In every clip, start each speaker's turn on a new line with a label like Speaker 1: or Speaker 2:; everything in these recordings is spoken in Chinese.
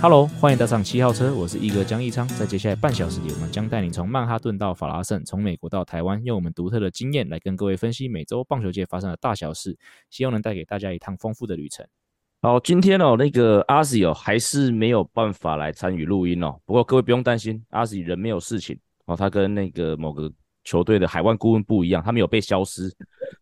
Speaker 1: Hello，欢迎搭上七号车，我是一哥江一昌。在接下来半小时里，我们将带你从曼哈顿到法拉盛，从美国到台湾，用我们独特的经验来跟各位分析每周棒球界发生的大小事，希望能带给大家一趟丰富的旅程。
Speaker 2: 好，今天哦，那个阿 Sir 哦，还是没有办法来参与录音哦。不过各位不用担心，阿 Sir 人没有事情哦，他跟那个某个球队的海外顾问不一样，他没有被消失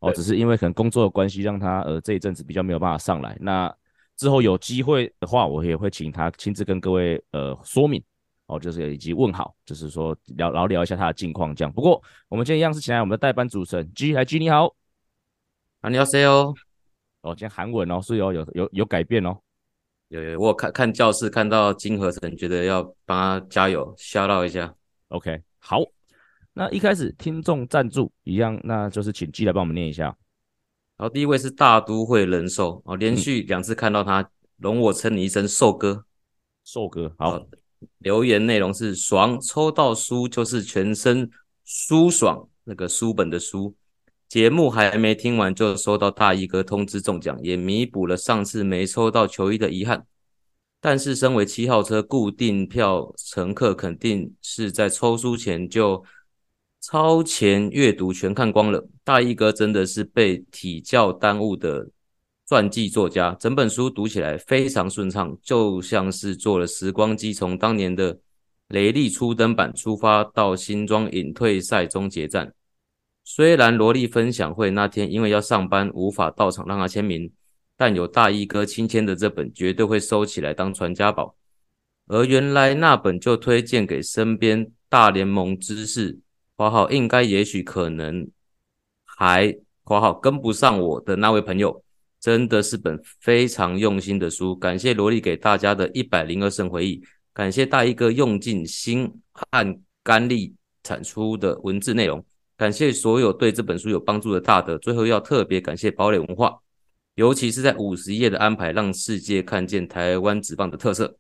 Speaker 2: 哦，只是因为可能工作的关系，让他呃这一阵子比较没有办法上来。那之后有机会的话，我也会请他亲自跟各位呃说明哦，就是以及问好，就是说聊聊聊一下他的近况这样。不过我们今天一样是请来我们的代班主持人 G 来 G 你好，
Speaker 3: 啊你好 C 哦，
Speaker 2: 哦今天韩文哦，所以哦有有有改变哦，
Speaker 3: 有有我看看教室看到金和成，觉得要帮他加油，shout out 一下
Speaker 2: ，OK 好，那一开始听众赞助一样，那就是请 G 来帮我们念一下。
Speaker 3: 然后第一位是大都会人寿哦，连续两次看到他，容我称你一声寿哥，
Speaker 2: 寿哥好。
Speaker 3: 留言内容是爽，抽到书就是全身舒爽，那个书本的书。节目还没听完就收到大衣哥通知中奖，也弥补了上次没抽到球衣的遗憾。但是身为七号车固定票乘客，肯定是在抽书前就。超前阅读全看光了，大衣哥真的是被体教耽误的传记作家。整本书读起来非常顺畅，就像是坐了时光机，从当年的雷利初登板出发到新庄隐退赛终结战。虽然萝莉分享会那天因为要上班无法到场让他签名，但有大衣哥亲签的这本绝对会收起来当传家宝。而原来那本就推荐给身边大联盟知识。括号应该也许可能还括号跟不上我的那位朋友，真的是本非常用心的书。感谢萝莉给大家的一百零二声回忆，感谢大衣哥用尽心和肝力产出的文字内容，感谢所有对这本书有帮助的大德。最后要特别感谢堡垒文化，尤其是在五十页的安排，让世界看见台湾职棒的特色。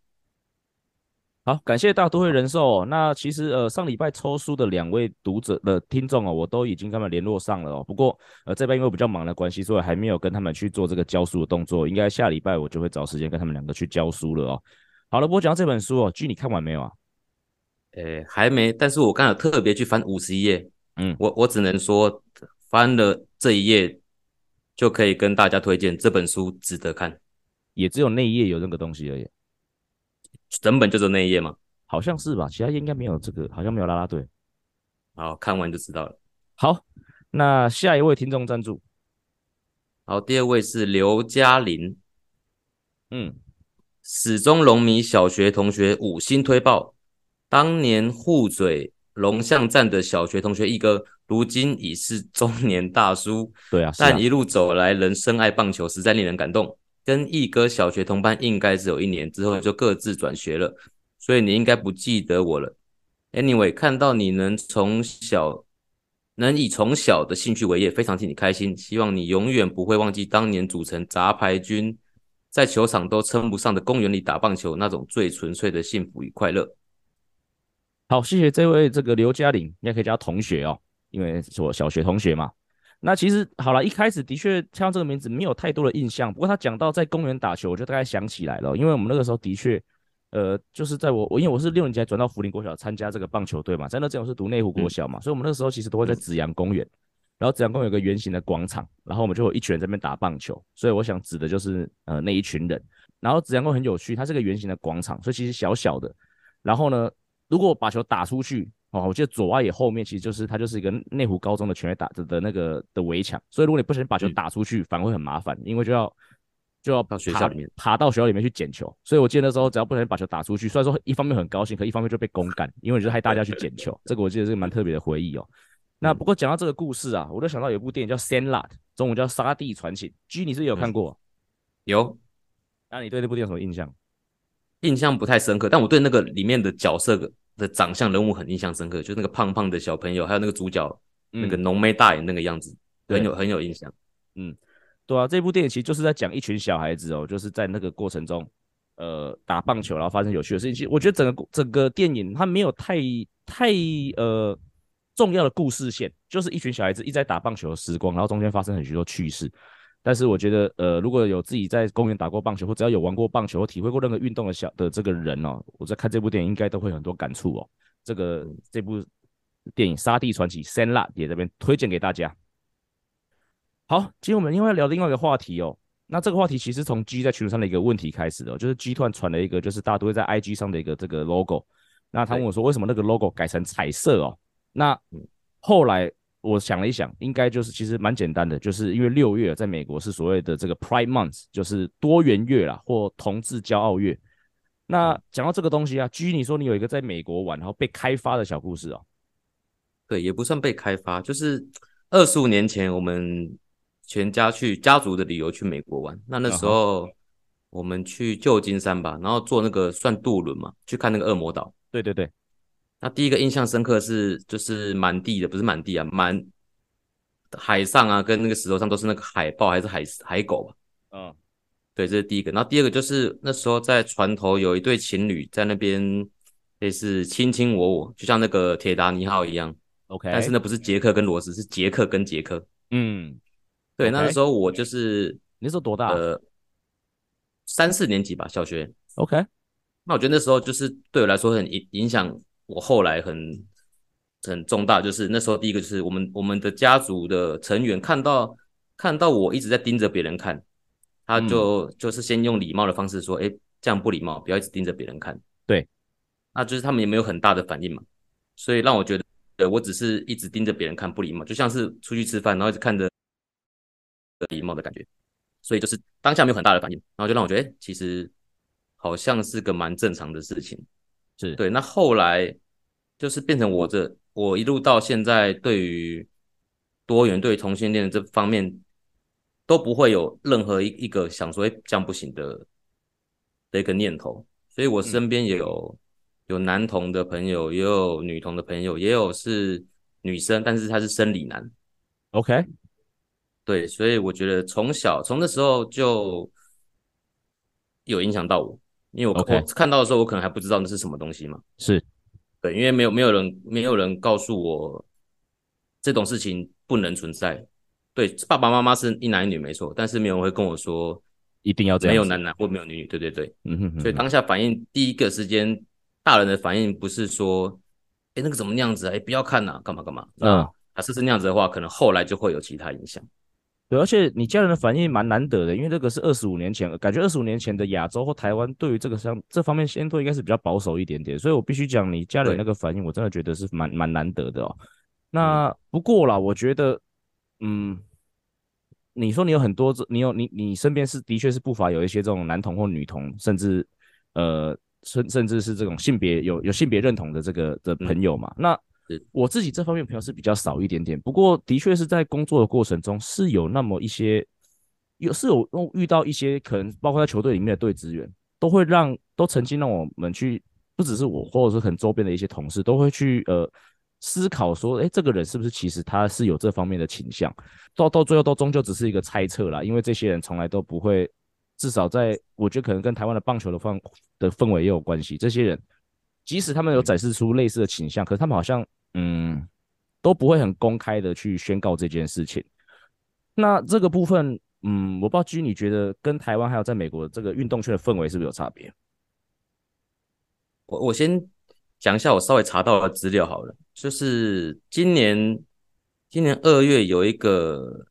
Speaker 2: 好，感谢大都会人寿哦。那其实呃，上礼拜抽书的两位读者的听众哦，我都已经跟他们联络上了哦。不过呃，这边因为比较忙的关系，所以还没有跟他们去做这个教书的动作。应该下礼拜我就会找时间跟他们两个去教书了哦。好了，不过讲到这本书哦据你看完没有啊？
Speaker 3: 诶，还没。但是我刚才特别去翻五十一页，嗯，我我只能说翻了这一页就可以跟大家推荐这本书值得看，
Speaker 2: 也只有那一页有这个东西而已。
Speaker 3: 整本就是那一页吗？
Speaker 2: 好像是吧，其他页应该没有这个，好像没有啦啦队。
Speaker 3: 好，看完就知道了。
Speaker 2: 好，那下一位听众赞助。
Speaker 3: 好，第二位是刘嘉玲。
Speaker 2: 嗯，
Speaker 3: 始终龙迷小学同学五星推爆，当年护嘴龙象站的小学同学一哥，如今已是中年大叔。
Speaker 2: 对啊，
Speaker 3: 但一路走来仍深爱棒球，实在令人感动。跟一哥小学同班，应该只有一年之后就各自转学了，所以你应该不记得我了。Anyway，看到你能从小能以从小的兴趣为业，非常替你开心。希望你永远不会忘记当年组成杂牌军，在球场都称不上的公园里打棒球那种最纯粹的幸福与快乐。
Speaker 2: 好，谢谢这位这个刘嘉玲，你也可以叫同学哦，因为是我小学同学嘛。那其实好了，一开始的确听到这个名字没有太多的印象。不过他讲到在公园打球，我就大概想起来了。因为我们那个时候的确，呃，就是在我我因为我是六年级才转到福林国小参加这个棒球队嘛，在那之前我是读内湖国小嘛，嗯、所以我们那个时候其实都会在紫阳公园，然后紫阳公园有个圆形的广场，然后我们就有一群人在那边打棒球。所以我想指的就是呃那一群人。然后紫阳公园很有趣，它是个圆形的广场，所以其实小小的。然后呢，如果把球打出去。哦，我记得左外野后面其实就是它，就是一个内湖高中的全垒打的的那个的围墙，所以如果你不小心把球打出去，嗯、反而会很麻烦，因为就要就要到学校里面爬到学校里面去捡球。所以我记得那时候只要不小心把球打出去，虽然说一方面很高兴，可一方面就被公干，因为就是害大家去捡球。这个我记得是个蛮特别的回忆哦。那不过讲到这个故事啊，我就想到有一部电影叫《Sandlot》，中文叫《沙地传奇》，G 你是有看过？
Speaker 3: 有。
Speaker 2: 那你对那部电影有什么印象？
Speaker 3: 印象不太深刻，但我对那个里面的角色的长相人物很印象深刻，就是那个胖胖的小朋友，还有那个主角、嗯、那个浓眉大眼那个样子，很有很有印象。
Speaker 2: 嗯，对啊，这部电影其实就是在讲一群小孩子哦，就是在那个过程中，呃，打棒球然后发生有趣的事情。其实我觉得整个整个电影它没有太太呃重要的故事线，就是一群小孩子一直在打棒球的时光，然后中间发生很许多趣事。但是我觉得，呃，如果有自己在公园打过棒球，或只要有玩过棒球或体会过任何运动的小的这个人哦，我在看这部电影应该都会很多感触哦。这个这部电影《沙地传奇》Sandlot 也这边推荐给大家。好，今天我们另外聊另外一个话题哦。那这个话题其实从 G 在群组上的一个问题开始的，就是 G 突然传了一个，就是大家都会在 IG 上的一个这个 logo。那他问我说，为什么那个 logo 改成彩色哦？那后来。我想了一想，应该就是其实蛮简单的，就是因为六月在美国是所谓的这个 Pride Month，就是多元月啦，或同志骄傲月。那讲到这个东西啊居你说你有一个在美国玩然后被开发的小故事哦？
Speaker 3: 对，也不算被开发，就是二十五年前我们全家去家族的旅游去美国玩，那那时候我们去旧金山吧，然后坐那个算渡轮嘛，去看那个恶魔岛。
Speaker 2: 对对对。
Speaker 3: 那第一个印象深刻是，就是满地的，不是满地啊，满海上啊，跟那个石头上都是那个海豹还是海海狗吧？嗯，对，这是第一个。然后第二个就是那时候在船头有一对情侣在那边类似卿卿我我，就像那个铁达尼号一样。OK，但是那不是杰克跟罗斯，是杰克跟杰克。嗯，对，那个时候我就是
Speaker 2: 那时候多大？
Speaker 3: 呃，三四年级吧，小学。
Speaker 2: OK，
Speaker 3: 那我觉得那时候就是对我来说很影影响。我后来很很重大，就是那时候第一个就是我们我们的家族的成员看到看到我一直在盯着别人看，他就、嗯、就是先用礼貌的方式说：“哎，这样不礼貌，不要一直盯着别人看。”
Speaker 2: 对，
Speaker 3: 那就是他们也没有很大的反应嘛，所以让我觉得，对我只是一直盯着别人看不礼貌，就像是出去吃饭然后一直看着礼貌的感觉，所以就是当下没有很大的反应，然后就让我觉得，哎，其实好像是个蛮正常的事情。
Speaker 2: 是
Speaker 3: 对，那后来就是变成我这，我一路到现在，对于多元、对于同性恋这方面都不会有任何一一个想说，哎，这样不行的的一个念头。所以我身边也有、嗯、有男同的朋友，也有女同的朋友，也有是女生，但是她是生理男。
Speaker 2: OK，
Speaker 3: 对，所以我觉得从小从那时候就有影响到我。因为我.我看到的时候，我可能还不知道那是什么东西嘛。
Speaker 2: 是，
Speaker 3: 对，因为没有没有人没有人告诉我这种事情不能存在。对，爸爸妈妈是一男一女没错，但是没有人会跟我说
Speaker 2: 一定要这样，
Speaker 3: 没有男男或没有女女。对对对，
Speaker 2: 嗯哼，哼，
Speaker 3: 所以当下反应第一个时间，大人的反应不是说，哎，那个怎么那样子啊？哎，不要看呐，干嘛干嘛？嗯，啊，是是那样子的话，可能后来就会有其他影响。
Speaker 2: 对，而且你家人的反应蛮难得的，因为这个是二十五年前，感觉二十五年前的亚洲或台湾对于这个相这方面先都应该是比较保守一点点，所以我必须讲你家人那个反应，我真的觉得是蛮蛮难得的哦。那不过啦，我觉得，嗯，你说你有很多，你有你你身边是的确是不乏有一些这种男同或女同，甚至呃甚甚至是这种性别有有性别认同的这个的朋友嘛，那。我自己这方面朋友是比较少一点点，不过的确是在工作的过程中是有那么一些，有是有遇到一些可能，包括在球队里面的队职员，都会让都曾经让我们去，不只是我，或者是很周边的一些同事，都会去呃思考说，诶，这个人是不是其实他是有这方面的倾向？到到最后都终究只是一个猜测啦，因为这些人从来都不会，至少在我觉得可能跟台湾的棒球的氛的氛围也有关系，这些人。即使他们有展示出类似的倾向，可是他们好像嗯都不会很公开的去宣告这件事情。那这个部分，嗯，我不知道居你觉得跟台湾还有在美国这个运动圈的氛围是不是有差别？
Speaker 3: 我我先讲一下我稍微查到的资料好了，就是今年今年二月有一个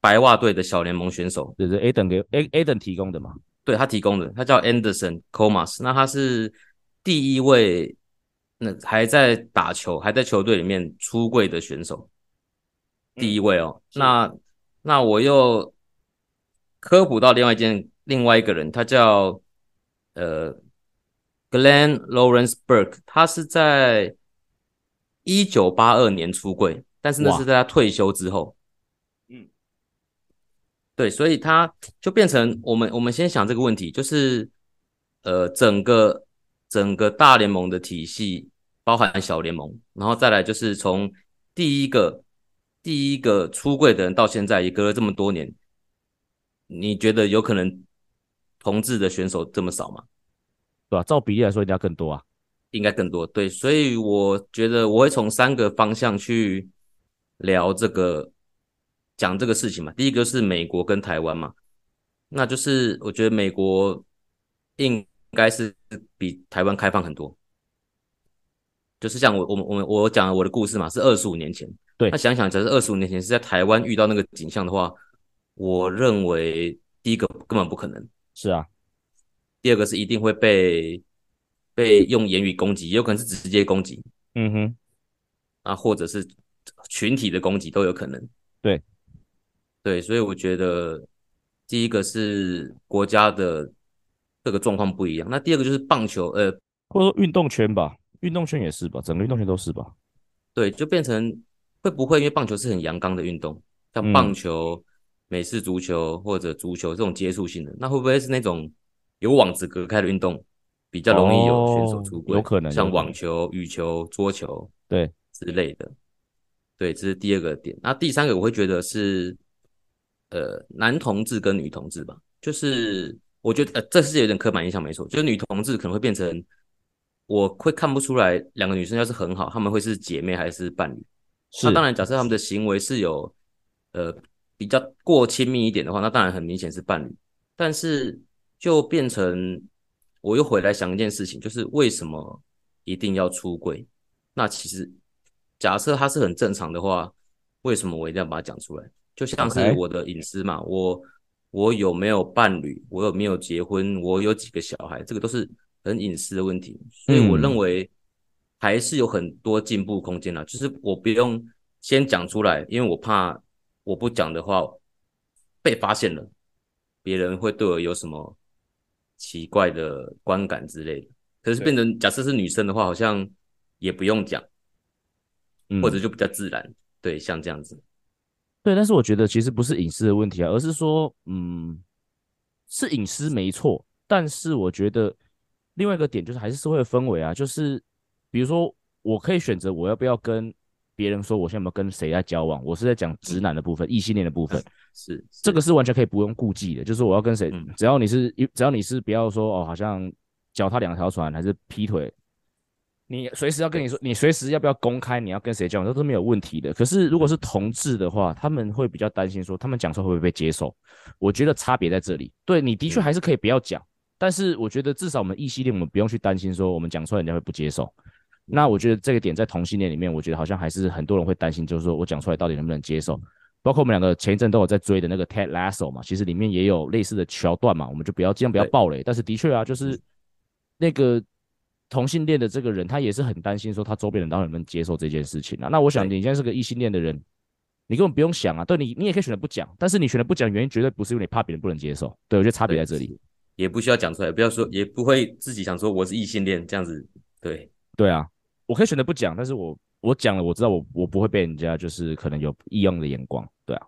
Speaker 3: 白袜队的小联盟选手，
Speaker 2: 就是 Aiden 给 Adam 提供的嘛？
Speaker 3: 对，他提供的，他叫 Anderson Comas，那他是。第一位，那还在打球，还在球队里面出柜的选手，第一位哦。嗯、那那我又科普到另外一件，另外一个人，他叫呃 Glenn Lawrence Burke，他是在一九八二年出柜，但是那是在他退休之后。嗯，对，所以他就变成我们我们先想这个问题，就是呃整个。整个大联盟的体系包含小联盟，然后再来就是从第一个第一个出柜的人到现在也隔了这么多年，你觉得有可能同志的选手这么少吗？
Speaker 2: 对吧？照比例来说，应该更多啊，
Speaker 3: 应该更多。对，所以我觉得我会从三个方向去聊这个，讲这个事情嘛。第一个是美国跟台湾嘛，那就是我觉得美国应该是比台湾开放很多。就是像我我们我们我讲的我的故事嘛，是二十五年前。
Speaker 2: 对，
Speaker 3: 那想想，假设二十五年前是在台湾遇到那个景象的话，我认为第一个根本不可能。
Speaker 2: 是啊。
Speaker 3: 第二个是一定会被被用言语攻击，也有可能是直接攻击，
Speaker 2: 嗯哼，
Speaker 3: 啊，或者是群体的攻击都有可能。
Speaker 2: 对，
Speaker 3: 对，所以我觉得第一个是国家的这个状况不一样。那第二个就是棒球，呃，
Speaker 2: 或者说运动圈吧，运动圈也是吧，整个运动圈都是吧。
Speaker 3: 对，就变成会不会因为棒球是很阳刚的运动，像棒球、嗯、美式足球或者足球这种接触性的，那会不会是那种？有网子隔开的运动比较容易有选手出柜，
Speaker 2: 有可能
Speaker 3: 像网球、羽球、桌球，
Speaker 2: 对
Speaker 3: 之类的。对，这是第二个点。那第三个我会觉得是，呃，男同志跟女同志吧，就是我觉得呃，这是有点刻板印象，没错，就是女同志可能会变成，我会看不出来两个女生要是很好，她们会是姐妹还是伴侣。那当然，假设她们的行为是有呃比较过亲密一点的话，那当然很明显是伴侣，但是。就变成，我又回来想一件事情，就是为什么一定要出轨？那其实假设他是很正常的话，为什么我一定要把它讲出来？就像是我的隐私嘛，我我有没有伴侣，我有没有结婚，我有几个小孩，这个都是很隐私的问题。所以我认为还是有很多进步空间的，就是我不用先讲出来，因为我怕我不讲的话被发现了，别人会对我有什么。奇怪的观感之类的，可是变成假设是女生的话，好像也不用讲，或者就比较自然，对，像这样子。
Speaker 2: 对，但是我觉得其实不是隐私的问题啊，而是说，嗯，是隐私没错，但是我觉得另外一个点就是还是社会的氛围啊，就是比如说我可以选择我要不要跟别人说我现在有没有跟谁在交往，我是在讲直男的部分，异性恋的部分。
Speaker 3: 是，
Speaker 2: 这个是完全可以不用顾忌的，就是我要跟谁，嗯、只要你是，只要你是不要说哦，好像脚踏两条船还是劈腿，你随时要跟你说，你随时要不要公开你要跟谁交往，这都没有问题的。可是如果是同志的话，他们会比较担心说，他们讲出来会不会被接受？我觉得差别在这里。对，你的确还是可以不要讲，嗯、但是我觉得至少我们异性恋，我们不用去担心说我们讲出来人家会不接受。那我觉得这个点在同性恋里面，我觉得好像还是很多人会担心，就是说我讲出来到底能不能接受。包括我们两个前一阵都有在追的那个 Ted Lasso 嘛，其实里面也有类似的桥段嘛，我们就不要尽量不要暴雷。但是的确啊，就是那个同性恋的这个人，他也是很担心说他周边人到底能不能接受这件事情啊。那我想你现在是个异性恋的人，你根本不用想啊，对你你也可以选择不讲，但是你选择不讲原因绝对不是因为你怕别人不能接受。对，我觉得差别在这里，
Speaker 3: 也不需要讲出来，不要说，也不会自己想说我是异性恋这样子。对，
Speaker 2: 对啊，我可以选择不讲，但是我。我讲了，我知道我我不会被人家就是可能有异样的眼光，对啊。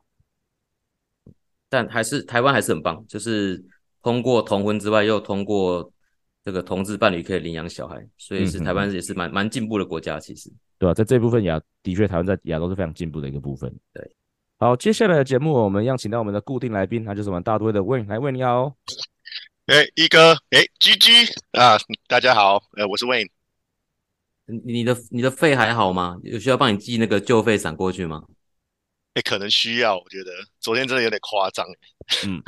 Speaker 3: 但还是台湾还是很棒，就是通过同婚之外，又通过这个同志伴侣可以领养小孩，所以是台湾也是蛮蛮进步的国家，其实。
Speaker 2: 对啊，在这部分亚的确，台湾在亚洲是非常进步的一个部分。
Speaker 3: 对，
Speaker 2: 好，接下来的节目我们要请到我们的固定来宾，他就是我们大都会的 Wayne，来 Wayne 你好。
Speaker 4: 哎，一哥，哎，GG 啊，大家好，呃，我是 Wayne。
Speaker 3: 你的你的肺还好吗？有需要帮你寄那个旧肺伞过去吗？
Speaker 4: 哎、欸，可能需要。我觉得昨天真的有点夸张。
Speaker 2: 嗯，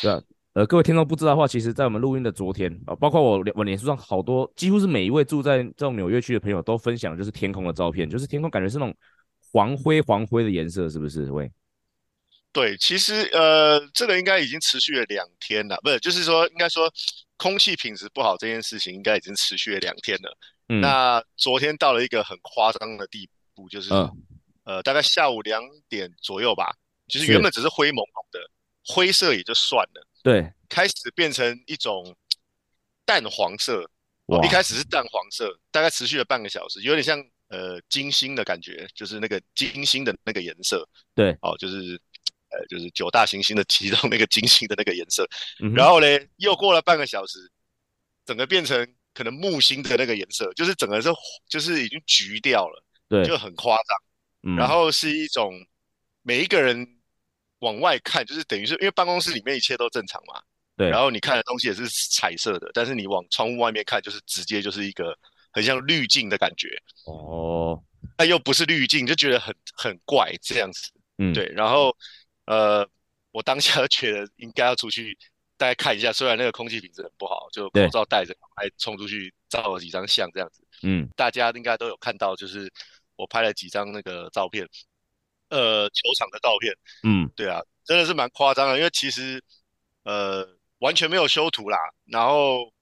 Speaker 2: 对啊。呃，各位听众不知道的话，其实，在我们录音的昨天啊，包括我我脸书上好多，几乎是每一位住在这种纽约区的朋友都分享，就是天空的照片，就是天空感觉是那种黄灰黄灰的颜色，是不是？喂，
Speaker 4: 对，其实呃，这个应该已经持续了两天了，不是，就是说，应该说空气品质不好这件事情，应该已经持续了两天了。嗯、那昨天到了一个很夸张的地步，就是、嗯、呃，大概下午两点左右吧，就是原本只是灰蒙蒙的灰色也就算了，
Speaker 2: 对，
Speaker 4: 开始变成一种淡黄色，一开始是淡黄色，大概持续了半个小时，有点像呃金星的感觉，就是那个金星的那个颜色，
Speaker 2: 对，
Speaker 4: 哦，就是呃就是九大行星的其中那个金星的那个颜色，嗯、然后呢，又过了半个小时，整个变成。可能木星的那个颜色，就是整个是就是已经橘掉了，
Speaker 2: 对，
Speaker 4: 就很夸张。嗯，然后是一种每一个人往外看，就是等于是因为办公室里面一切都正常嘛，
Speaker 2: 对，
Speaker 4: 然后你看的东西也是彩色的，但是你往窗户外面看，就是直接就是一个很像滤镜的感觉，
Speaker 2: 哦，
Speaker 4: 但又不是滤镜，就觉得很很怪这样子，
Speaker 2: 嗯，
Speaker 4: 对，然后呃，我当下觉得应该要出去。大家看一下，虽然那个空气品质很不好，就口罩戴着还冲出去照了几张相，这样子。
Speaker 2: 嗯，
Speaker 4: 大家应该都有看到，就是我拍了几张那个照片，呃，球场的照片。
Speaker 2: 嗯，
Speaker 4: 对啊，真的是蛮夸张的，因为其实呃完全没有修图啦，然后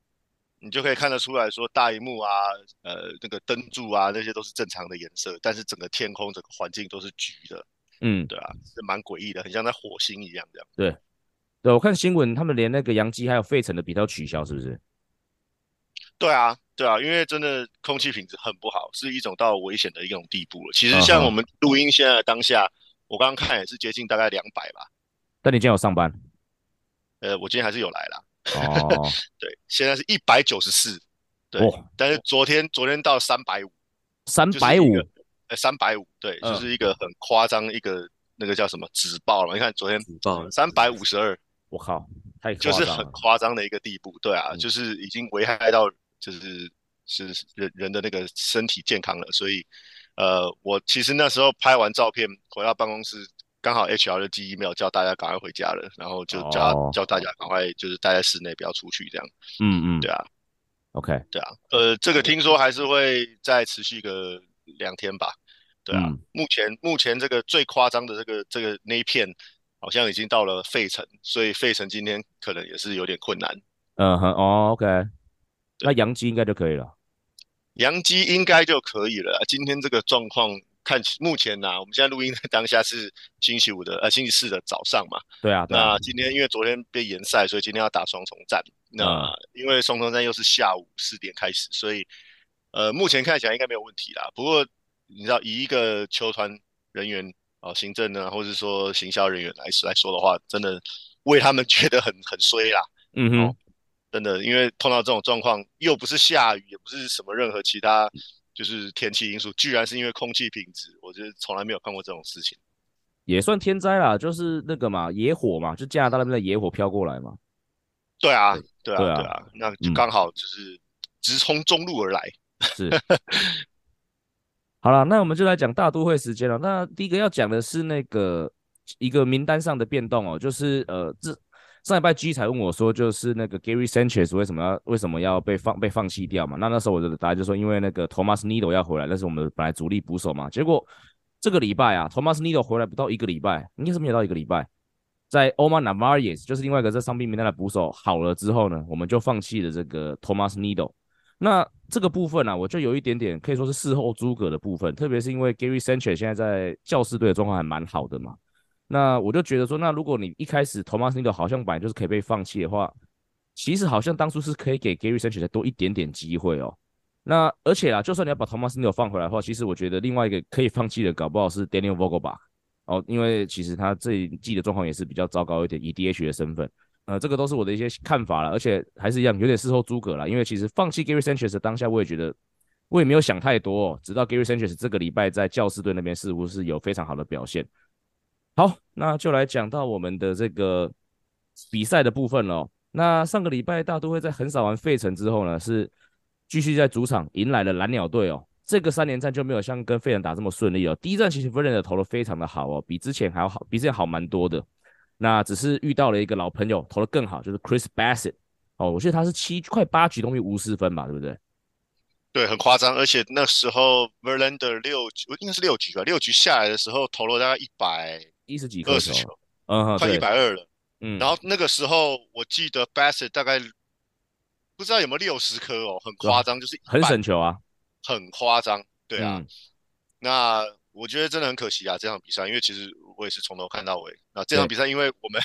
Speaker 4: 你就可以看得出来说大荧幕啊，呃那个灯柱啊那些都是正常的颜色，但是整个天空整个环境都是橘的。
Speaker 2: 嗯，
Speaker 4: 对啊，是蛮诡异的，很像在火星一样这样。
Speaker 2: 对。对，我看新闻，他们连那个杨基还有费城的比赛取消，是不是？
Speaker 4: 对啊，对啊，因为真的空气品质很不好，是一种到危险的一种地步了。其实像我们录音现在当下，uh. 我刚刚看也是接近大概两百吧。
Speaker 2: 但你今天有上班？
Speaker 4: 呃，我今天还是有来啦。
Speaker 2: 哦、oh.
Speaker 4: 对，现在是一百九十四。对，oh. 但是昨天昨天到三百五。
Speaker 2: 三百五？
Speaker 4: 呃，三百五，对，uh. 就是一个很夸张一个那个叫什么纸爆了。你看昨天三百五十二。
Speaker 2: 我靠，太
Speaker 4: 就是很夸张的一个地步，对啊，嗯、就是已经危害到就是是人人的那个身体健康了，所以呃，我其实那时候拍完照片回到办公室，刚好 HR 的寄 email 叫大家赶快回家了，然后就叫、哦、叫大家赶快就是待在室内不要出去这样，
Speaker 2: 嗯嗯，
Speaker 4: 对啊
Speaker 2: ，OK，
Speaker 4: 对啊，呃，这个听说还是会再持续个两天吧，对啊，嗯、目前目前这个最夸张的这个这个那一片。好像已经到了费城，所以费城今天可能也是有点困难。
Speaker 2: 嗯哼，哦，OK，那杨基应该就可以了。
Speaker 4: 杨基应该就可以了。今天这个状况看起，目前呢、啊，我们现在录音的当下是星期五的呃星期四的早上嘛。
Speaker 2: 对啊。对啊，
Speaker 4: 那今天因为昨天被延赛，所以今天要打双重战。那因为双重战又是下午四点开始，所以呃目前看起来应该没有问题啦。不过你知道，以一个球团人员。哦，行政呢，或者说行销人员来来说的话，真的为他们觉得很很衰啦。
Speaker 2: 嗯哼、哦，
Speaker 4: 真的，因为碰到这种状况，又不是下雨，也不是什么任何其他就是天气因素，居然是因为空气品质，我觉得从来没有看过这种事情。
Speaker 2: 也算天灾啦，就是那个嘛，野火嘛，就加拿大那边的野火飘过来嘛。
Speaker 4: 对啊，对啊，对啊，对啊，那就刚好就是直冲中路而来。
Speaker 2: 是。好了，那我们就来讲大都会时间了。那第一个要讲的是那个一个名单上的变动哦，就是呃，这上礼拜 G 才问我说，就是那个 Gary Sanchez 为什么要为什么要被放被放弃掉嘛？那那时候我的答案就说，因为那个 Thomas Needle 要回来，那是我们本来主力捕手嘛。结果这个礼拜啊，Thomas Needle 回来不到一个礼拜，应该是没有到一个礼拜，在 Omar Narvaez 就是另外一个在伤病名单的捕手好了之后呢，我们就放弃了这个 Thomas Needle。那这个部分呢、啊，我就有一点点可以说是事后诸葛的部分，特别是因为 Gary Sanchez 现在在教士队的状况还蛮好的嘛。那我就觉得说，那如果你一开始 Thomas Nido 好像本来就是可以被放弃的话，其实好像当初是可以给 Gary Sanchez 再多一点点机会哦。那而且啊，就算你要把 Thomas Nido 放回来的话，其实我觉得另外一个可以放弃的，搞不好是 Daniel Vogelbach 哦，因为其实他这一季的状况也是比较糟糕一点，以 DH 的身份。呃，这个都是我的一些看法了，而且还是一样，有点事后诸葛了。因为其实放弃 Gary Sanchez 的当下，我也觉得我也没有想太多哦。直到 Gary Sanchez 这个礼拜在教士队那边似乎是有非常好的表现。好，那就来讲到我们的这个比赛的部分喽。那上个礼拜大都会在横扫完费城之后呢，是继续在主场迎来了蓝鸟队哦。这个三连战就没有像跟费城打这么顺利哦。第一战其实 Verlander 投的非常的好哦，比之前还要好，比之前好蛮多的。那只是遇到了一个老朋友，投的更好，就是 Chris Bassett 哦，我记得他是七快八局都没无失分吧，对不对？
Speaker 4: 对，很夸张，而且那时候 Verlander 六局应该是六局吧，六局下来的时候投了大概一百
Speaker 2: 一十几
Speaker 4: 二十球，
Speaker 2: 嗯，
Speaker 4: 快一百二了，
Speaker 2: 嗯，
Speaker 4: 然后那个时候我记得 Bassitt 大概不知道有没有六十颗哦，很夸张，就是
Speaker 2: 很省球啊，
Speaker 4: 很夸张，对啊，
Speaker 2: 嗯、
Speaker 4: 那我觉得真的很可惜啊，这场比赛，因为其实。我也是从头看到尾。那这场比赛，因为我们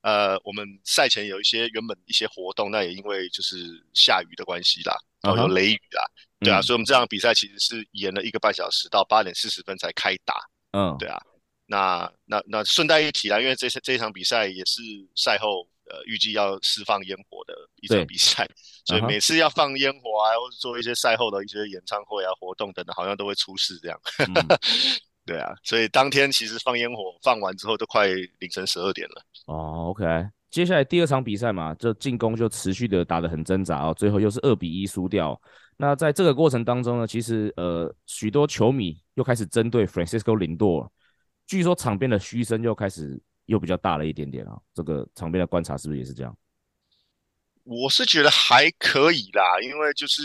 Speaker 4: 呃，我们赛前有一些原本一些活动，那也因为就是下雨的关系啦，然后有雷雨啦，对啊，所以我们这场比赛其实是延了一个半小时，到八点四十分才开打。
Speaker 2: 嗯，
Speaker 4: 对啊。那那那顺带一提啦，因为这这一场比赛也是赛后呃预计要释放烟火的一场比赛，所以每次要放烟火啊，或者做一些赛后的一些演唱会啊、活动等等，好像都会出事这样。对啊，所以当天其实放烟火放完之后都快凌晨十二点了。
Speaker 2: 哦，OK，接下来第二场比赛嘛，这进攻就持续的打得很挣扎哦，最后又是二比一输掉。那在这个过程当中呢，其实呃许多球迷又开始针对 Francisco Lindor，据说场边的嘘声又开始又比较大了一点点啊。这个场边的观察是不是也是这样？
Speaker 4: 我是觉得还可以啦，因为就是。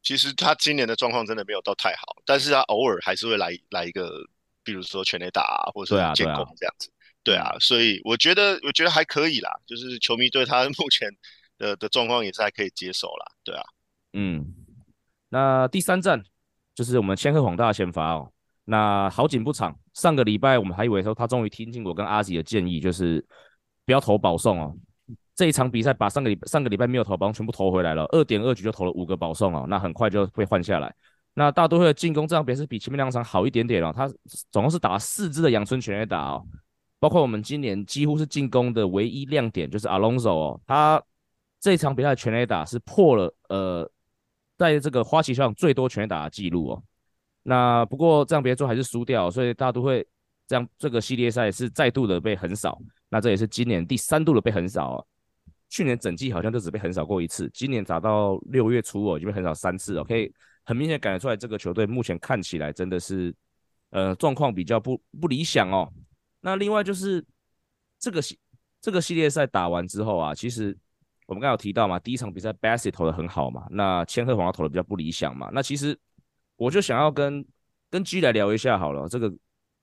Speaker 4: 其实他今年的状况真的没有到太好，但是他偶尔还是会来来一个，比如说全垒打啊，或者说建功这样子，对啊，所以我觉得我觉得还可以啦，就是球迷对他目前的的状况也是还可以接受啦，对啊，
Speaker 2: 嗯，那第三站就是我们千鹤广大先发哦，那好景不长，上个礼拜我们还以为说他终于听进我跟阿吉的建议，就是不要投保送哦。这一场比赛把上个礼上个礼拜没有投保全部投回来了，二点二局就投了五个保送哦，那很快就会换下来。那大都会的进攻这场比赛是比前面两场好一点点哦，他总共是打了四支的阳春全垒打哦，包括我们今年几乎是进攻的唯一亮点就是 Alonso 哦，他这一场比赛全垒打是破了呃，在这个花旗球场最多全垒打的记录哦。那不过这样比赛最后还是输掉，所以大都会这样这个系列赛是再度的被横扫，那这也是今年第三度的被横扫哦。去年整季好像就只被横扫过一次，今年打到六月初哦，已经被横扫三次哦，可以很明显感觉出来，这个球队目前看起来真的是，呃，状况比较不不理想哦。那另外就是这个系这个系列赛打完之后啊，其实我们刚刚有提到嘛，第一场比赛 Bassitt 投的很好嘛，那千鹤黄投的比较不理想嘛。那其实我就想要跟跟 G 来聊一下好了，这个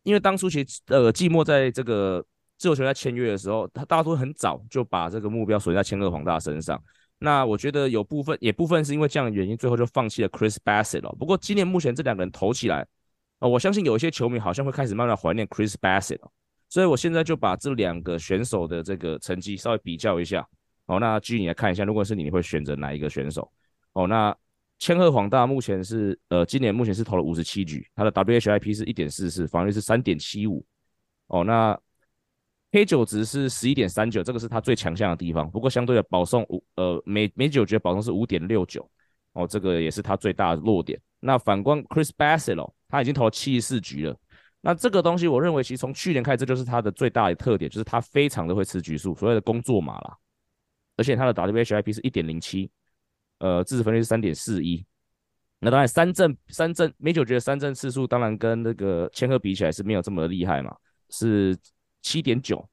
Speaker 2: 因为当初其实呃季末在这个。自由球员签约的时候，他大多很早就把这个目标锁定在千贺滉大身上。那我觉得有部分，也部分是因为这样的原因，最后就放弃了 Chris Bassett 哦。不过今年目前这两个人投起来，哦，我相信有一些球迷好像会开始慢慢怀念 Chris Bassitt 哦。所以我现在就把这两个选手的这个成绩稍微比较一下。哦，那 G 你来看一下，如果是你，你会选择哪一个选手？哦，那千贺滉大目前是呃，今年目前是投了五十七局，他的 WHIP 是一点四四，防御是三点七五。哦，那。黑九值是十一点三九，这个是他最强项的地方。不过相对的保送五呃每每九局保送是五点六九哦，这个也是他最大的弱点。那反观 Chris Bassitt 哦，他已经投了七十四局了。那这个东西我认为其实从去年开始这就是他的最大的特点，就是他非常的会吃局数，所谓的工作码啦。而且他的 WHIP 是一点零七，呃，自责分率是三点四一。那当然三振三振每九局的三振次数当然跟那个千鹤比起来是没有这么厉害嘛，是。七点九，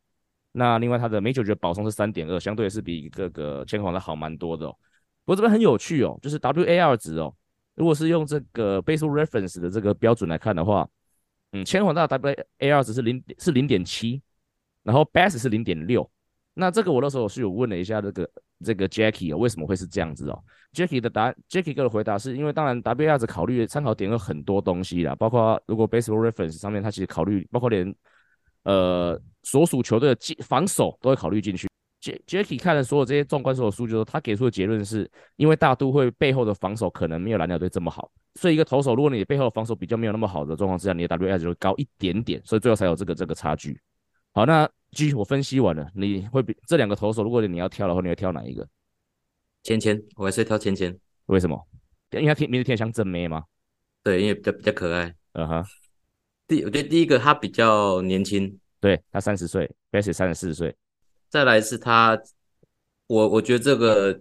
Speaker 2: 那另外他的每九局保送是三点二，相对是比这个千贺的好蛮多的哦。不过这边很有趣哦，就是 WAR 值哦，如果是用这个 base Reference 的这个标准来看的话，嗯，千贺的 WAR 值是零是零点七，然后 Bass 是零点六。那这个我那时候是有问了一下这个这个 Jackie 哦，为什么会是这样子哦？Jackie 的答案，Jackie 哥的回答是因为当然 WAR 值考虑参考点有很多东西啦，包括如果 Baseball Reference 上面它其实考虑包括连。呃，所属球队的防守都会考虑进去。Jackie 看了所有这些纵观所有数据之后，他给出的结论是，因为大都会背后的防守可能没有蓝鸟队这么好，所以一个投手，如果你背后的防守比较没有那么好的状况之下，你的 WAR 就会高一点点，所以最后才有这个这个差距。好，那 G 我分析完了，你会比这两个投手，如果你要挑的话，你会挑哪一个？
Speaker 3: 芊芊，我还是挑芊芊。
Speaker 2: 为什么？因为他天名字听起来像正妹吗？
Speaker 3: 对，因为比较比较可爱。
Speaker 2: 嗯哼。
Speaker 3: 第，我觉得第一个他比较年轻，
Speaker 2: 对，他三十岁，Bassitt 三十四岁。
Speaker 3: 再来是他，我我觉得这个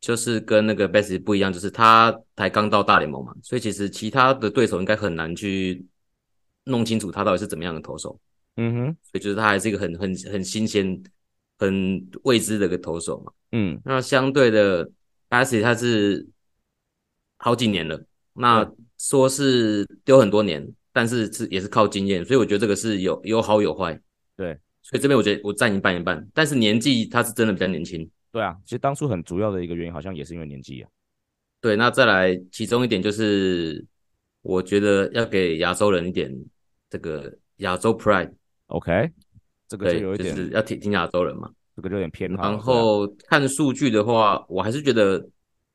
Speaker 3: 就是跟那个 Bassitt 不一样，就是他才刚到大联盟嘛，所以其实其他的对手应该很难去弄清楚他到底是怎么样的投手。
Speaker 2: 嗯哼，
Speaker 3: 所以就是他还是一个很很很新鲜、很未知的一个投手嘛。
Speaker 2: 嗯，
Speaker 3: 那相对的 Bassitt 他是好几年了，那说是丢很多年。但是是也是靠经验，所以我觉得这个是有有好有坏。
Speaker 2: 对，
Speaker 3: 所以这边我觉得我占一半一半。但是年纪他是真的比较年轻。
Speaker 2: 对啊，其实当初很主要的一个原因好像也是因为年纪啊。
Speaker 3: 对，那再来其中一点就是，我觉得要给亚洲人一点这个亚洲 pride。
Speaker 2: OK，这个就有一点
Speaker 3: 就是要听听亚洲人嘛，
Speaker 2: 这个就有点偏。
Speaker 3: 然后看数据的话，我还是觉得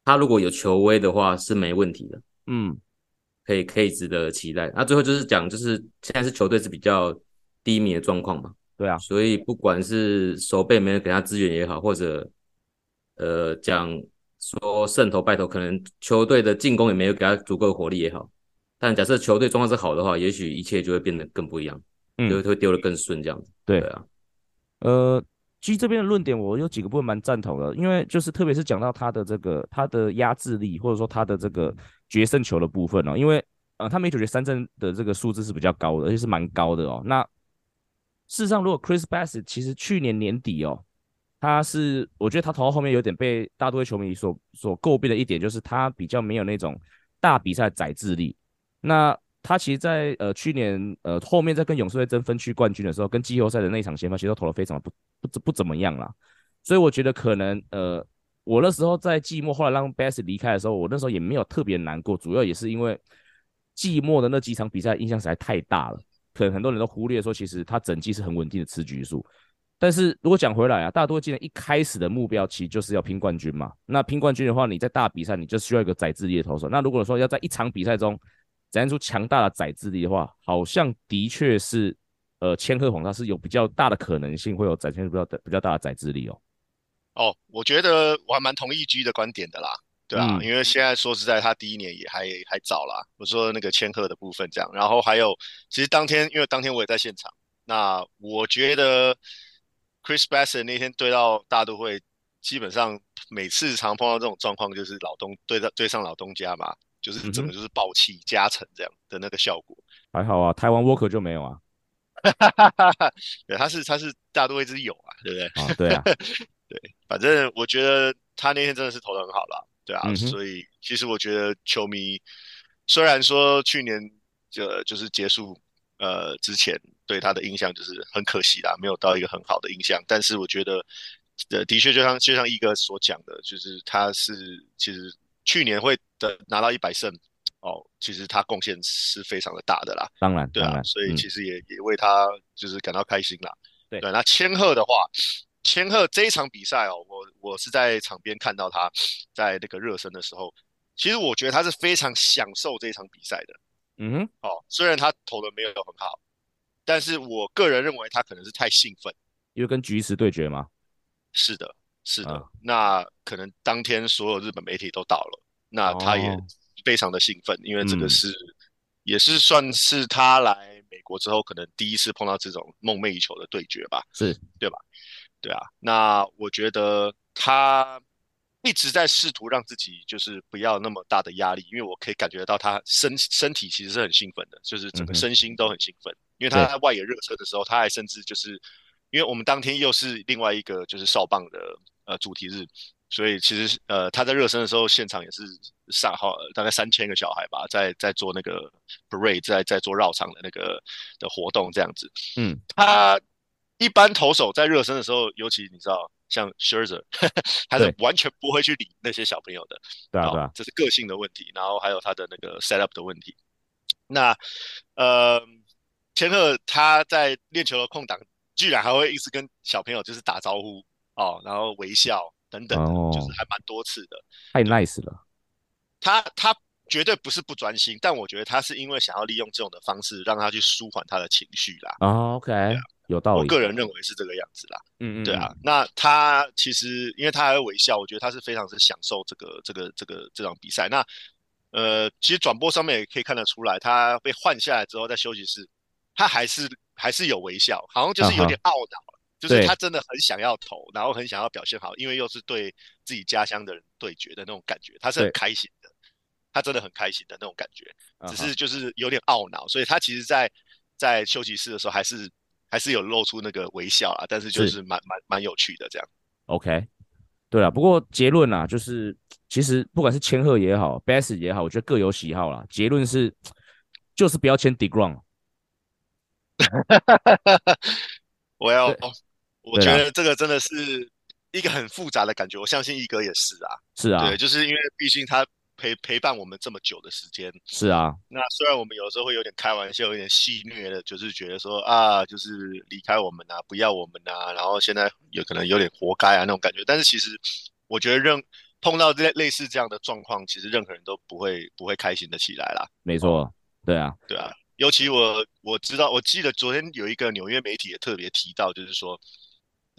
Speaker 3: 他如果有球威的话是没问题的。
Speaker 2: 嗯。
Speaker 3: 可以可以值得期待。那最后就是讲，就是现在是球队是比较低迷的状况嘛？
Speaker 2: 对啊，
Speaker 3: 所以不管是守备没有给他资源也好，或者呃讲说胜投败投，可能球队的进攻也没有给他足够的火力也好，但假设球队状况是好的话，也许一切就会变得更不一样，嗯，就会丢的更顺这样子。对，啊，
Speaker 2: 呃，其实这边的论点我有几个部分蛮赞同的，因为就是特别是讲到他的这个他的压制力，或者说他的这个决胜球的部分哦，因为呃，他每球决三振的这个数字是比较高的，而且是蛮高的哦。那事实上，如果 Chris Bassett 其实去年年底哦，他是我觉得他投到后面有点被大多数球迷所所诟病的一点，就是他比较没有那种大比赛宰制力。那他其实在，呃去年呃后面在跟勇士队争分区冠军的时候，跟季后赛的那场先发，其实都投的非常不不不怎么样啦。所以我觉得可能呃，我那时候在季末后来让 Bass 离开的时候，我那时候也没有特别难过，主要也是因为季末的那几场比赛印象实在太大了。可能很多人都忽略说，其实他整季是很稳定的吃局数。但是如果讲回来啊，大多今年一开始的目标其实就是要拼冠军嘛。那拼冠军的话，你在大比赛你就需要一个宰制力的投手。那如果说要在一场比赛中展现出强大的宰制力的话，好像的确是呃千鹤皇大是有比较大的可能性会有展现出比较比较大的宰制力哦。
Speaker 4: 哦，我觉得我还蛮同意 G 的观点的啦。对啊，嗯、因为现在说实在，他第一年也还还早啦。我说那个千鹤的部分这样，然后还有，其实当天因为当天我也在现场，那我觉得 Chris Bassett 那天对到大都会，基本上每次常碰到这种状况，就是老东对到对上老东家嘛，就是整个就是爆气加成这样的那个效果。
Speaker 2: 还好啊，台湾 Walker 就没有啊。
Speaker 4: 对，他是他是大都会之友啊，对不对？
Speaker 2: 啊，对啊，
Speaker 4: 对，反正我觉得他那天真的是投的很好了。对啊，嗯、所以其实我觉得球迷虽然说去年就就是结束呃之前对他的印象就是很可惜啦，没有到一个很好的印象，但是我觉得的的确就像就像一哥所讲的，就是他是其实去年会的拿到一百胜哦，其实他贡献是非常的大的啦。
Speaker 2: 当然，
Speaker 4: 对啊，
Speaker 2: 然
Speaker 4: 所以其实也、嗯、也为他就是感到开心啦。
Speaker 2: 对，
Speaker 4: 对，那千鹤的话。千鹤这一场比赛哦，我我是在场边看到他在那个热身的时候，其实我觉得他是非常享受这一场比赛的。
Speaker 2: 嗯哼，
Speaker 4: 哦，虽然他投的没有很好，但是我个人认为他可能是太兴奋，
Speaker 2: 因为跟菊池对决吗？
Speaker 4: 是的，是的。嗯、那可能当天所有日本媒体都到了，那他也非常的兴奋，哦、因为这个是、嗯、也是算是他来美国之后可能第一次碰到这种梦寐以求的对决吧？
Speaker 2: 是
Speaker 4: 对吧？对啊，那我觉得他一直在试图让自己就是不要那么大的压力，因为我可以感觉到他身身体其实是很兴奋的，就是整个身心都很兴奋。嗯、因为他在外野热车的时候，他还甚至就是因为我们当天又是另外一个就是少棒的呃主题日，所以其实呃他在热身的时候，现场也是上好大概三千个小孩吧，在在做那个 parade，在在做绕场的那个的活动这样子。
Speaker 2: 嗯，
Speaker 4: 他。一般投手在热身的时候，尤其你知道，像 Scherzer，他是完全不会去理那些小朋友的。
Speaker 2: 对啊，对啊，
Speaker 4: 这是个性的问题，然后还有他的那个 set up 的问题。那呃，千鹤他在练球的空档，居然还会一直跟小朋友就是打招呼哦，然后微笑等等，哦、就是还蛮多次的。
Speaker 2: 太 nice 了。
Speaker 4: 他他绝对不是不专心，但我觉得他是因为想要利用这种的方式，让他去舒缓他的情绪啦。
Speaker 2: 哦、OK。有道理，
Speaker 4: 我个人认为是这个样子啦。
Speaker 2: 嗯嗯，
Speaker 4: 对啊。那他其实，因为他还会微笑，我觉得他是非常是享受这个这个这个这场比赛。那呃，其实转播上面也可以看得出来，他被换下来之后，在休息室，他还是还是有微笑，好像就是有点懊恼，啊、就是他真的很想要投，然后很想要表现好，因为又是对自己家乡的人对决的那种感觉，他是很开心的，他真的很开心的那种感觉，只是就是有点懊恼，所以他其实在在休息室的时候还是。还是有露出那个微笑啊，但是就是蛮蛮蛮有趣的这样。
Speaker 2: OK，对啊，不过结论啊，就是其实不管是千鹤也好，Bassitt 也好，我觉得各有喜好啦。结论是，就是不要签 DeGrom。
Speaker 4: 我要，我觉得这个真的是一个很复杂的感觉。我相信一哥也是啊。
Speaker 2: 是啊。
Speaker 4: 对，就是因为毕竟他。陪陪伴我们这么久的时间，
Speaker 2: 是啊。
Speaker 4: 那虽然我们有时候会有点开玩笑，有点戏谑的，就是觉得说啊，就是离开我们啊，不要我们啊，然后现在有可能有点活该啊那种感觉。但是其实我觉得，任碰到类类似这样的状况，其实任何人都不会不会开心的起来啦。
Speaker 2: 没错，对啊，
Speaker 4: 对啊。尤其我我知道，我记得昨天有一个纽约媒体也特别提到，就是说，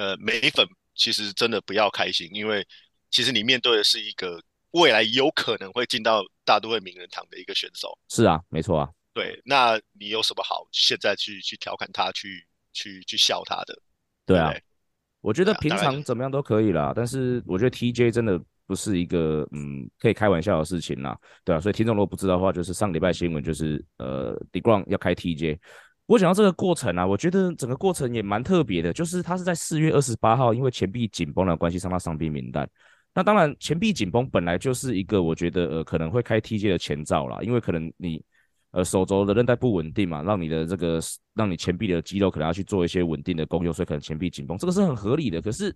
Speaker 4: 呃，美粉其实真的不要开心，因为其实你面对的是一个。未来有可能会进到大都会名人堂的一个选手。
Speaker 2: 是啊，没错啊。
Speaker 4: 对，那你有什么好现在去去调侃他，去去去笑他的？
Speaker 2: 对啊，对我觉得平常怎么样都可以啦。但是我觉得 TJ 真的不是一个嗯可以开玩笑的事情啦。对啊，所以听众如果不知道的话，就是上礼拜新闻就是呃 DeGrom 要开 TJ。我讲到这个过程啊，我觉得整个过程也蛮特别的，就是他是在四月二十八号，因为前臂紧绷的关系上到伤病名单。那当然前臂紧绷本来就是一个我觉得呃可能会开 TJ 的前兆啦，因为可能你。呃，手肘的韧带不稳定嘛，让你的这个，让你前臂的肌肉可能要去做一些稳定的功用，所以可能前臂紧绷，这个是很合理的。可是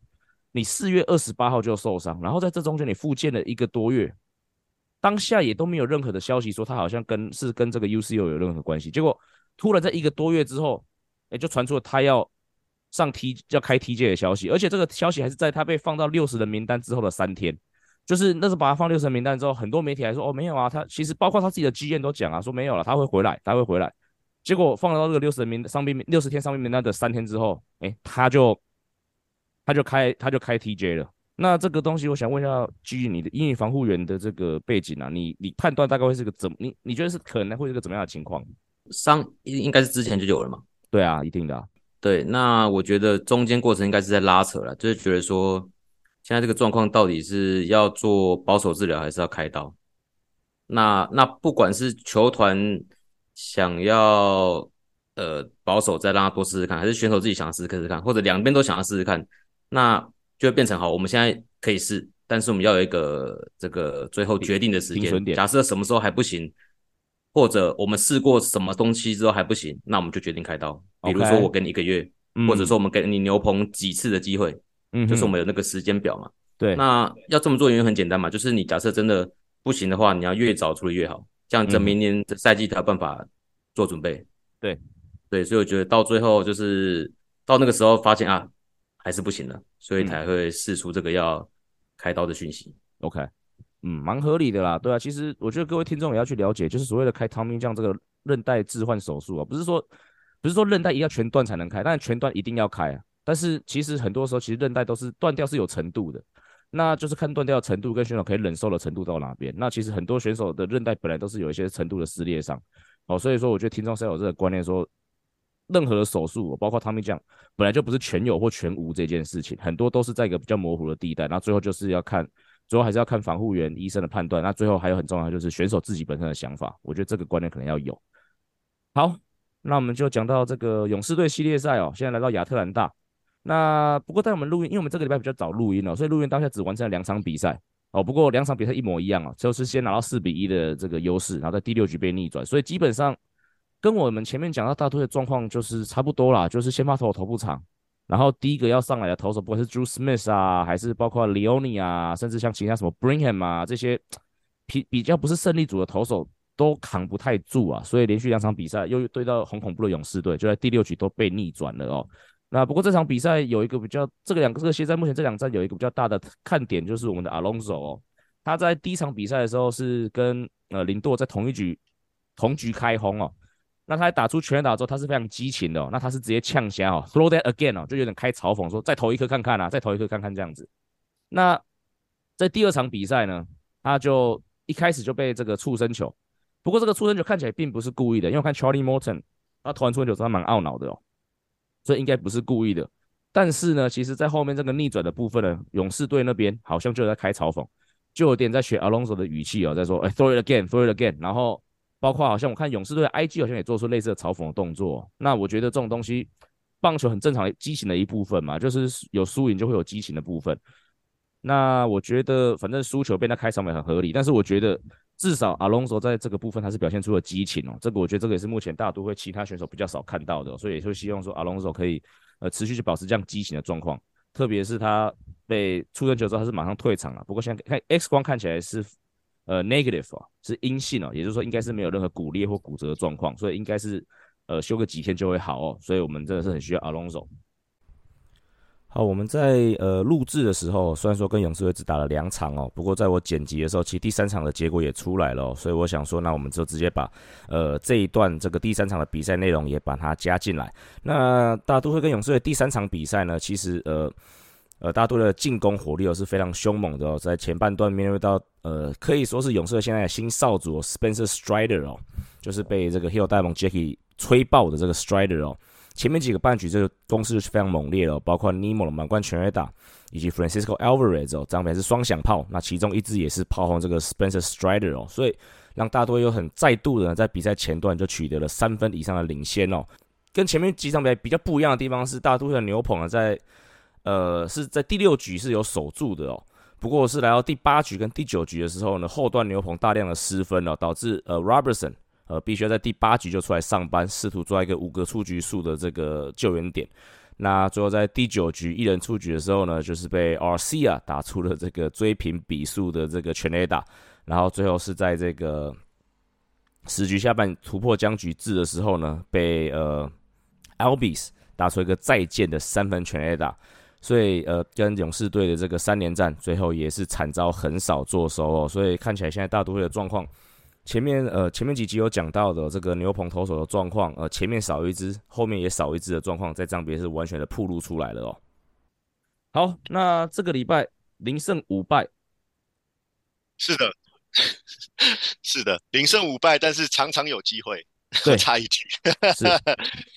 Speaker 2: 你四月二十八号就受伤，然后在这中间你复健了一个多月，当下也都没有任何的消息说他好像跟是跟这个 UCL 有任何关系。结果突然在一个多月之后，哎，就传出了他要上 T 要开 TJ 的消息，而且这个消息还是在他被放到六十人名单之后的三天。就是那时把他放六十人名单之后，很多媒体还说哦没有啊，他其实包括他自己的经验都讲啊，说没有了，他会回来，他会回来。结果放到这个六十人名伤兵六十天伤兵名单的三天之后，哎，他就他就开他就开 TJ 了。那这个东西，我想问一下，基于你的英语防护员的这个背景啊，你你判断大概会是个怎？你你觉得是可能会是个怎么样的情况？
Speaker 3: 伤应应该是之前就有了嘛？
Speaker 2: 对啊，一定的啊。
Speaker 3: 对，那我觉得中间过程应该是在拉扯了，就是觉得说。现在这个状况到底是要做保守治疗还是要开刀？那那不管是球团想要呃保守再让他多试试看，还是选手自己想要试试看，或者两边都想要试试看，那就会变成好，我们现在可以试，但是我们要有一个这个最后决定的时间。假设什么时候还不行，或者我们试过什么东西之后还不行，那我们就决定开刀。比如说我给你一个月.或者说我们给你牛棚几次的机会。嗯，就是我们有那个时间表嘛。对，那要这么做原因很简单嘛，就是你假设真的不行的话，你要越早处理越好，这样子明年的赛季才有办法做准备。对，对，所以我觉得到最后就是到那个时候发现啊，还是不行了，所以才会试出这个要开刀的讯息。嗯、
Speaker 2: OK，嗯，蛮合理的啦。对啊，其实我觉得各位听众也要去了解，就是所谓的开 Tommy John 这个韧带置换手术啊，不是说不是说韧带一定要全断才能开，但全断一定要开啊。但是其实很多时候，其实韧带都是断掉是有程度的，那就是看断掉的程度跟选手可以忍受的程度到哪边。那其实很多选手的韧带本来都是有一些程度的撕裂伤，哦，所以说我觉得听众是有这个观念说，任何的手术，包括汤米酱本来就不是全有或全无这件事情，很多都是在一个比较模糊的地带。那最后就是要看，最后还是要看防护员医生的判断。那最后还有很重要就是选手自己本身的想法，我觉得这个观念可能要有。好，那我们就讲到这个勇士队系列赛哦，现在来到亚特兰大。那不过在我们录音，因为我们这个礼拜比较早录音了，所以录音当下只完成了两场比赛哦。不过两场比赛一模一样哦，就是先拿到四比一的这个优势，然后在第六局被逆转，所以基本上跟我们前面讲到大都会的状况就是差不多啦，就是先发投投不长，然后第一个要上来的投手，不管是 Drew Smith 啊，还是包括 Leone 啊，甚至像其他什么 Brigham 啊这些比比较不是胜利组的投手都扛不太住啊，所以连续两场比赛又对到很恐怖的勇士队，就在第六局都被逆转了哦。那不过这场比赛有一个比较，这个两个这个现在目前这两站有一个比较大的看点，就是我们的 Alonso 哦，他在第一场比赛的时候是跟呃林铎在同一局同局开轰哦，那他打出全打之后，他是非常激情的哦，那他是直接呛声哦，throw that again 哦，就有点开嘲讽说再投一颗看看啊，再投一颗看看这样子。那在第二场比赛呢，他就一开始就被这个触身球，不过这个触身球看起来并不是故意的，因为我看 Charlie Morton 他投完触身球之后蛮懊恼的哦。所以应该不是故意的，但是呢，其实，在后面这个逆转的部分呢，勇士队那边好像就在开嘲讽，就有点在学 Alonso 的语气哦，在说，哎，throw it again，throw it again。然后，包括好像我看勇士队 IG 好像也做出类似的嘲讽的动作。那我觉得这种东西，棒球很正常的激情的一部分嘛，就是有输赢就会有激情的部分。那我觉得，反正输球被他开场也很合理，但是我觉得。至少阿隆索在这个部分他是表现出了激情哦，这个我觉得这个也是目前大都会其他选手比较少看到的，所以也就希望说阿隆索可以呃持续去保持这样激情的状况，特别是他被触身球之后他是马上退场了，不过现在看 X 光看起来是呃 negative 啊，是阴性哦，也就是说应该是没有任何骨裂或骨折的状况，所以应该是呃休个几天就会好哦，所以我们真的是很需要阿隆索。好，我们在呃录制的时候，虽然说跟勇士队只打了两场哦，不过在我剪辑的时候，其实第三场的结果也出来了哦，所以我想说，那我们就直接把呃这一段这个第三场的比赛内容也把它加进来。那大都会跟勇士队第三场比赛呢，其实呃呃，大都的进攻火力哦是非常凶猛的哦，在前半段面对到呃可以说是勇士现在的新少主 Spencer Strider 哦，就是被这个 Hill 大联盟 Jackie 吹爆的这个 Strider 哦，前面几个半局这个攻势是非常猛烈的哦，包括 Nemo 的满贯全垒打，以及 Francisco Alvarez 哦，张牌是双响炮，那其中一支也是炮轰这个 Spencer Strider 哦，所以让大都会又很再度的在比赛前段就取得了三分以上的领先哦，跟前面几场比赛比较不一样的地方是大都会的牛棚啊在。呃，是在第六局是有守住的哦，不过是来到第八局跟第九局的时候呢，后段牛棚大量的失分了，哦，导致呃 Robertson 呃必须要在第八局就出来上班，试图抓一个五个出局数的这个救援点。那最后在第九局一人出局的时候呢，就是被 R C 啊打出了这个追平比数的这个全垒打，然后最后是在这个十局下半突破僵局制的时候呢，被呃 Albis 打出一个再见的三分全垒打。所以，呃，跟勇士队的这个三连战，最后也是惨遭横扫作收哦。所以看起来现在大都会的状况，前面呃前面几集有讲到的这个牛棚投手的状况，呃，前面少一支，后面也少一支的状况，在这边是完全的暴露出来了哦。好，那这个礼拜零胜五败，
Speaker 4: 是的，是的，零胜五败，但是常常有机会。对，差一局，是，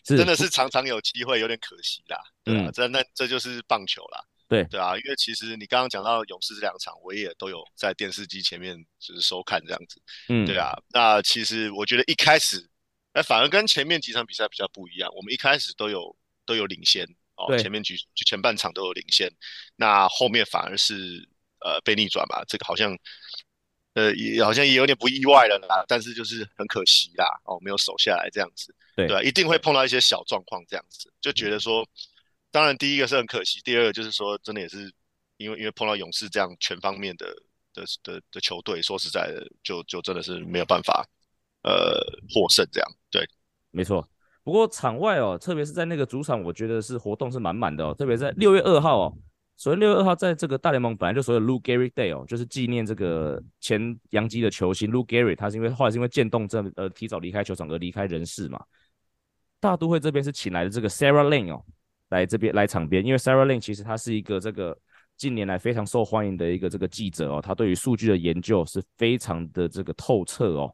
Speaker 4: 真的是常常有机会，有点可惜啦。对啊，这那这就是棒球啦。
Speaker 2: 对
Speaker 4: 对啊，因为其实你刚刚讲到勇士这两场，我也都有在电视机前面就是收看这样子。嗯，对啊。那其实我觉得一开始，哎，反而跟前面几场比赛比较不一样。我们一开始都有都有领先哦，前面局就前半场都有领先，那后面反而是呃被逆转吧。这个好像。呃，也好像也有点不意外了啦，但是就是很可惜啦，哦，没有守下来这样子，对一定会碰到一些小状况这样子，就觉得说，当然第一个是很可惜，第二个就是说，真的也是因为因为碰到勇士这样全方面的的的的球队，说实在的，就就真的是没有办法呃获胜这样，对，
Speaker 2: 没错。不过场外哦，特别是在那个主场，我觉得是活动是满满的哦，特别在六月二号哦。首先，六月二号在这个大联盟本来就所谓 Lou Gehrig Day 哦，就是纪念这个前洋基的球星 Lou Gehrig，他是因为后来是因为渐冻症而提早离开球场而离开人世嘛。大都会这边是请来的这个 Sarah Lane 哦，来这边来场边，因为 Sarah Lane 其实他是一个这个近年来非常受欢迎的一个这个记者哦，他对于数据的研究是非常的这个透彻哦，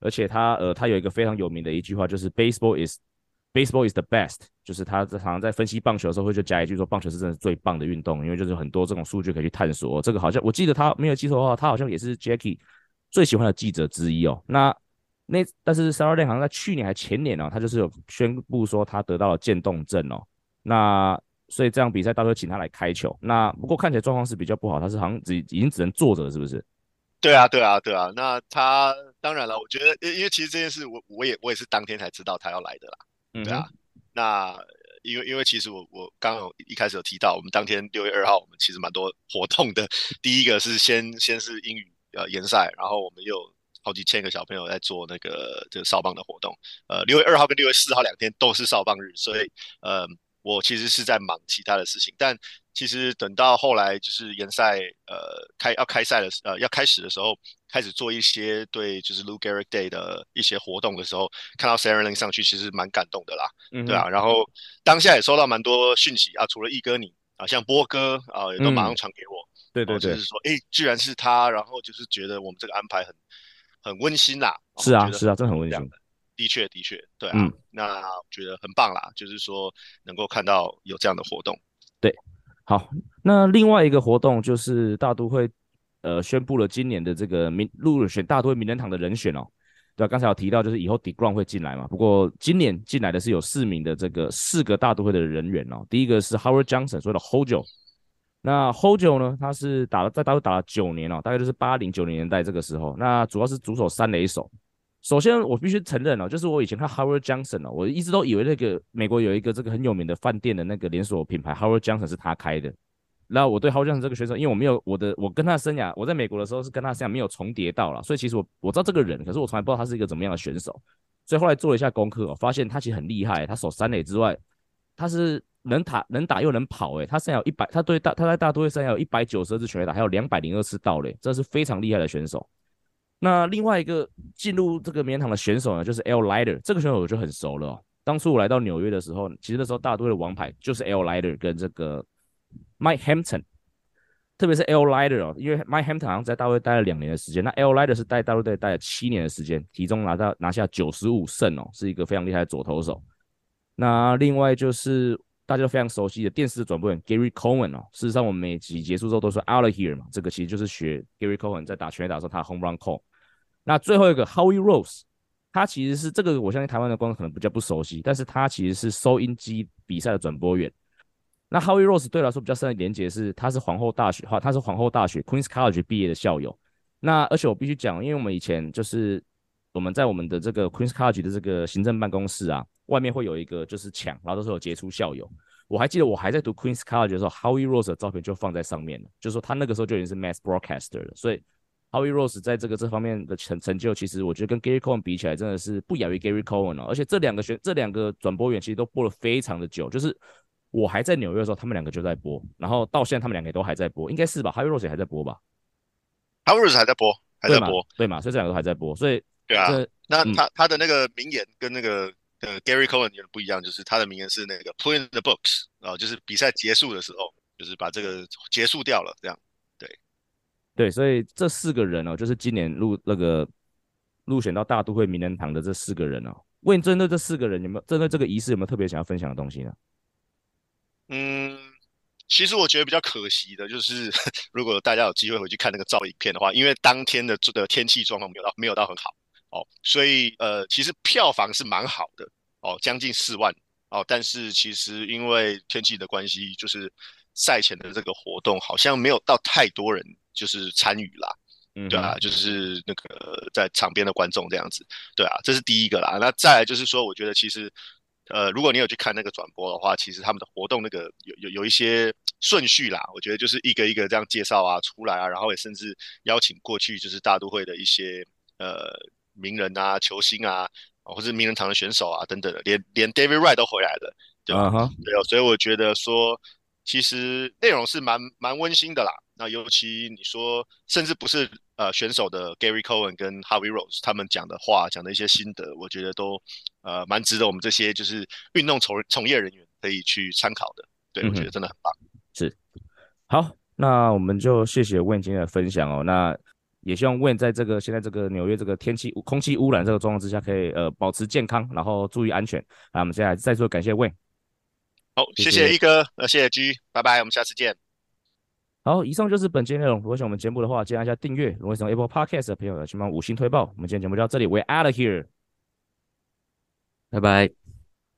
Speaker 2: 而且他呃他有一个非常有名的一句话，就是 Baseball is Baseball is the best，就是他常常在分析棒球的时候会就加一句说，棒球是真的最棒的运动，因为就是很多这种数据可以去探索。这个好像我记得他没有记错的话，他好像也是 Jackie 最喜欢的记者之一哦。那那但是 Sarah Lane 好像在去年还前年哦，他就是有宣布说他得到了渐冻症哦。那所以这样比赛到时候请他来开球。那不过看起来状况是比较不好，他是好像只已经只能坐着了，是不是？
Speaker 4: 对啊，对啊，对啊。那他当然了，我觉得因为其实这件事我我也我也是当天才知道他要来的啦。对啊，那因为因为其实我我刚刚一开始有提到，我们当天六月二号，我们其实蛮多活动的。第一个是先先是英语呃联赛，然后我们有好几千个小朋友在做那个这个扫棒的活动。呃，六月二号跟六月四号两天都是扫棒日，所以呃。我其实是在忙其他的事情，但其实等到后来就是联赛呃开要开赛的呃要开始的时候，开始做一些对就是 Lou Gehrig Day 的一些活动的时候，看到 Sarah Lane 上去，其实蛮感动的啦，嗯、对啊，然后当下也收到蛮多讯息啊，除了奕哥你啊，像波哥啊也都马上传给我，嗯、对对对，就是说哎，居然是他，然后就是觉得我们这个安排很很温馨啦，
Speaker 2: 是啊是啊，真的很温馨。
Speaker 4: 的确，的确，对啊，嗯、那我觉得很棒啦，就是说能够看到有这样的活动。
Speaker 2: 对，好，那另外一个活动就是大都会呃宣布了今年的这个名入选大都会名人堂的人选哦。对啊，刚才有提到就是以后 d e g r o n 会进来嘛，不过今年进来的是有四名的这个四个大都会的人员哦。第一个是 Howard Johnson，所谓的 Hojo。那 Hojo 呢，他是打了在大都会打了九年哦，大概就是八零九零年代这个时候，那主要是主守三垒手。首先，我必须承认哦，就是我以前看 Howard Johnson 哦，我一直都以为那个美国有一个这个很有名的饭店的那个连锁品牌 Howard Johnson 是他开的。然后我对 Howard Johnson 这个选手，因为我没有我的我跟他生涯，我在美国的时候是跟他生涯没有重叠到了，所以其实我我知道这个人，可是我从来不知道他是一个怎么样的选手。所以后来做了一下功课哦，发现他其实很厉害，他守三垒之外，他是能打能打又能跑，诶，他生涯有一百，他对大他在大都会生涯有一百九十二次全垒打，还有两百零二次盗垒，这是非常厉害的选手。那另外一个进入这个名人堂的选手呢，就是 Al Leiter，这个选手我就很熟了哦。当初我来到纽约的时候，其实那时候大都会的王牌就是 Al Leiter 跟这个 Mike Hampton，特别是 L Lider 哦，因为 Mike Hampton 好像在大陆待了两年的时间，那 L Lider 是在大陆队待了七年的时间，其中拿到拿下九十五胜哦，是一个非常厉害的左投手。那另外就是大家都非常熟悉的电视转播员 Gary Cohen 哦，事实上我们每集结束之后都说 Out of here 嘛，这个其实就是学 Gary Cohen 在打全垒打的时候他的 home run call。那最后一个 Howie Rose，他其实是这个我相信台湾的观众可能比较不熟悉，但是他其实是收音机比赛的转播员。那 Howie Rose 对来说比较深的连结是，他是皇后大学哈，他是皇后大学 Queens College 毕业的校友。那而且我必须讲，因为我们以前就是我们在我们的这个 Queens College 的这个行政办公室啊。外面会有一个就是墙，然后都是有杰出校友。我还记得我还在读 Queens College 的时候，Howie Rose 的照片就放在上面了，就是说他那个时候就已经是 Mass Broadcaster 了。所以 Howie Rose 在这个这方面的成成就，其实我觉得跟 Gary Cohen 比起来，真的是不亚于 Gary Cohen 哦。而且这两个选这两个转播员其实都播了非常的久，就是我还在纽约的时候，他们两个就在播，然后到现在他们两个都还在播，应该是吧？Howie Rose 也还在播吧
Speaker 4: ？Howie Rose 还在播，还在播，
Speaker 2: 对嘛？所以这两个都还在播，所以
Speaker 4: 对啊。那他、嗯、他的那个名言跟那个。呃，Gary Cohen 有点不一样，就是他的名言是那个 “put in the books” 啊，就是比赛结束的时候，就是把这个结束掉了，这样。
Speaker 2: 对，所以这四个人哦，就是今年入那个入选到大都会名人堂的这四个人哦。问针对这四个人，有没有针对这个仪式有没有特别想要分享的东西呢？
Speaker 4: 嗯，其实我觉得比较可惜的就是，如果大家有机会回去看那个照影片的话，因为当天的这个天气状况没有到没有到很好。哦，所以呃，其实票房是蛮好的哦，将近四万哦。但是其实因为天气的关系，就是赛前的这个活动好像没有到太多人就是参与啦，嗯，对啊，就是那个在场边的观众这样子，对啊，这是第一个啦。那再来就是说，我觉得其实呃，如果你有去看那个转播的话，其实他们的活动那个有有有一些顺序啦，我觉得就是一个一个这样介绍啊出来啊，然后也甚至邀请过去就是大都会的一些呃。名人啊，球星啊，或者名人堂的选手啊，等等的，连连 David Wright 都回来了，对啊？Uh huh. 对哦，所以我觉得说，其实内容是蛮蛮温馨的啦。那尤其你说，甚至不是呃选手的 Gary Cohen 跟 Harvey Rose 他们讲的话，讲的一些心得，我觉得都呃蛮值得我们这些就是运动从从业人员可以去参考的。对，uh. 我觉得真的很棒。
Speaker 2: 是，好，那我们就谢谢 Wayne 今天的分享哦。那也希望 Wayne 在这个现在这个纽约这个天气空气污染这个状况之下，可以呃保持健康，然后注意安全。那我们现在再次感谢 Wayne。
Speaker 4: 好，谢谢一哥，呃，谢谢 G，拜拜，我们下次见。
Speaker 2: 好，以上就是本期内容。如果喜欢我们节目的话，记得按下订阅。如果喜欢 Apple Podcast 的朋友，请帮五星推爆。我们今天节目就到这里，We're out of here，
Speaker 3: 拜拜。